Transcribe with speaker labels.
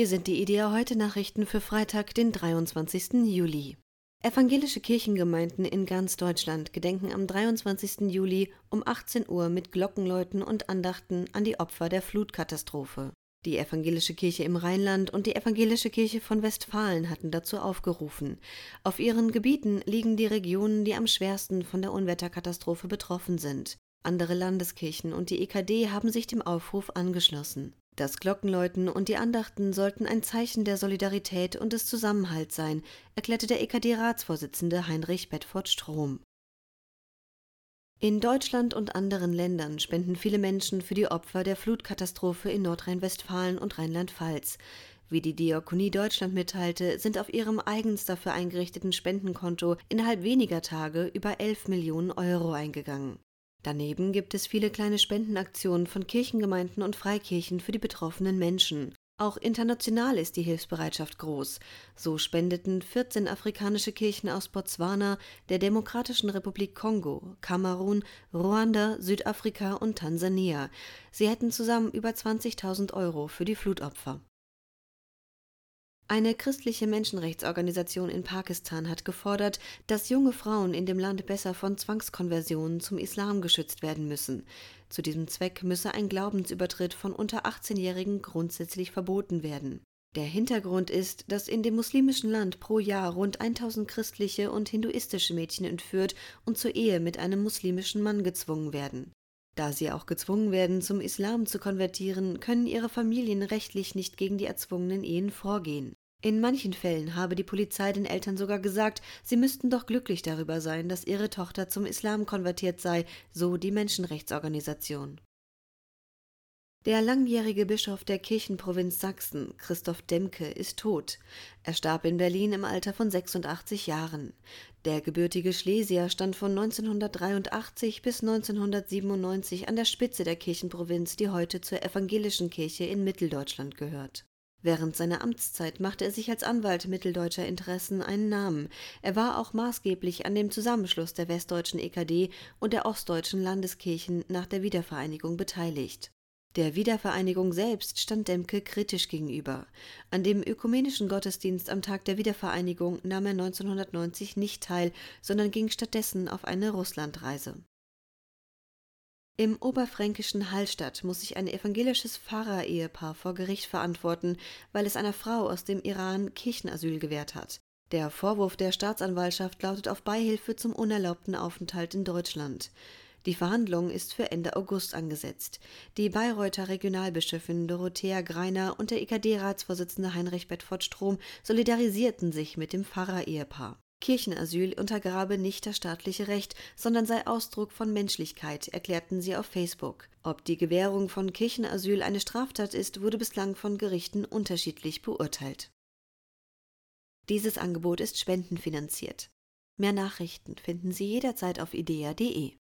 Speaker 1: Hier sind die Idea heute Nachrichten für Freitag, den 23. Juli. Evangelische Kirchengemeinden in ganz Deutschland gedenken am 23. Juli um 18 Uhr mit Glockenläuten und Andachten an die Opfer der Flutkatastrophe. Die Evangelische Kirche im Rheinland und die Evangelische Kirche von Westfalen hatten dazu aufgerufen. Auf ihren Gebieten liegen die Regionen, die am schwersten von der Unwetterkatastrophe betroffen sind. Andere Landeskirchen und die EKD haben sich dem Aufruf angeschlossen. Das Glockenläuten und die Andachten sollten ein Zeichen der Solidarität und des Zusammenhalts sein, erklärte der EKD-Ratsvorsitzende Heinrich Bedford Strom. In Deutschland und anderen Ländern spenden viele Menschen für die Opfer der Flutkatastrophe in Nordrhein-Westfalen und Rheinland-Pfalz. Wie die Diakonie Deutschland mitteilte, sind auf ihrem eigens dafür eingerichteten Spendenkonto innerhalb weniger Tage über 11 Millionen Euro eingegangen. Daneben gibt es viele kleine Spendenaktionen von Kirchengemeinden und Freikirchen für die betroffenen Menschen. Auch international ist die Hilfsbereitschaft groß. So spendeten 14 afrikanische Kirchen aus Botswana, der Demokratischen Republik Kongo, Kamerun, Ruanda, Südafrika und Tansania. Sie hätten zusammen über 20.000 Euro für die Flutopfer. Eine christliche Menschenrechtsorganisation in Pakistan hat gefordert, dass junge Frauen in dem Land besser von Zwangskonversionen zum Islam geschützt werden müssen. Zu diesem Zweck müsse ein Glaubensübertritt von unter 18-Jährigen grundsätzlich verboten werden. Der Hintergrund ist, dass in dem muslimischen Land pro Jahr rund 1000 christliche und hinduistische Mädchen entführt und zur Ehe mit einem muslimischen Mann gezwungen werden. Da sie auch gezwungen werden, zum Islam zu konvertieren, können ihre Familien rechtlich nicht gegen die erzwungenen Ehen vorgehen. In manchen Fällen habe die Polizei den Eltern sogar gesagt, sie müssten doch glücklich darüber sein, dass ihre Tochter zum Islam konvertiert sei, so die Menschenrechtsorganisation. Der langjährige Bischof der Kirchenprovinz Sachsen, Christoph Demke, ist tot. Er starb in Berlin im Alter von 86 Jahren. Der gebürtige Schlesier stand von 1983 bis 1997 an der Spitze der Kirchenprovinz, die heute zur evangelischen Kirche in Mitteldeutschland gehört. Während seiner Amtszeit machte er sich als Anwalt mitteldeutscher Interessen einen Namen. Er war auch maßgeblich an dem Zusammenschluss der westdeutschen EKD und der ostdeutschen Landeskirchen nach der Wiedervereinigung beteiligt. Der Wiedervereinigung selbst stand Demke kritisch gegenüber. An dem ökumenischen Gottesdienst am Tag der Wiedervereinigung nahm er 1990 nicht teil, sondern ging stattdessen auf eine Russlandreise. Im oberfränkischen Hallstatt muss sich ein evangelisches Pfarrer-Ehepaar vor Gericht verantworten, weil es einer Frau aus dem Iran Kirchenasyl gewährt hat. Der Vorwurf der Staatsanwaltschaft lautet auf Beihilfe zum unerlaubten Aufenthalt in Deutschland. Die Verhandlung ist für Ende August angesetzt. Die Bayreuther Regionalbischöfin Dorothea Greiner und der EKD-Ratsvorsitzende Heinrich Bedford Strom solidarisierten sich mit dem Pfarrer-Ehepaar. Kirchenasyl untergrabe nicht das staatliche Recht, sondern sei Ausdruck von Menschlichkeit, erklärten sie auf Facebook. Ob die Gewährung von Kirchenasyl eine Straftat ist, wurde bislang von Gerichten unterschiedlich beurteilt. Dieses Angebot ist spendenfinanziert. Mehr Nachrichten finden Sie jederzeit auf idea.de.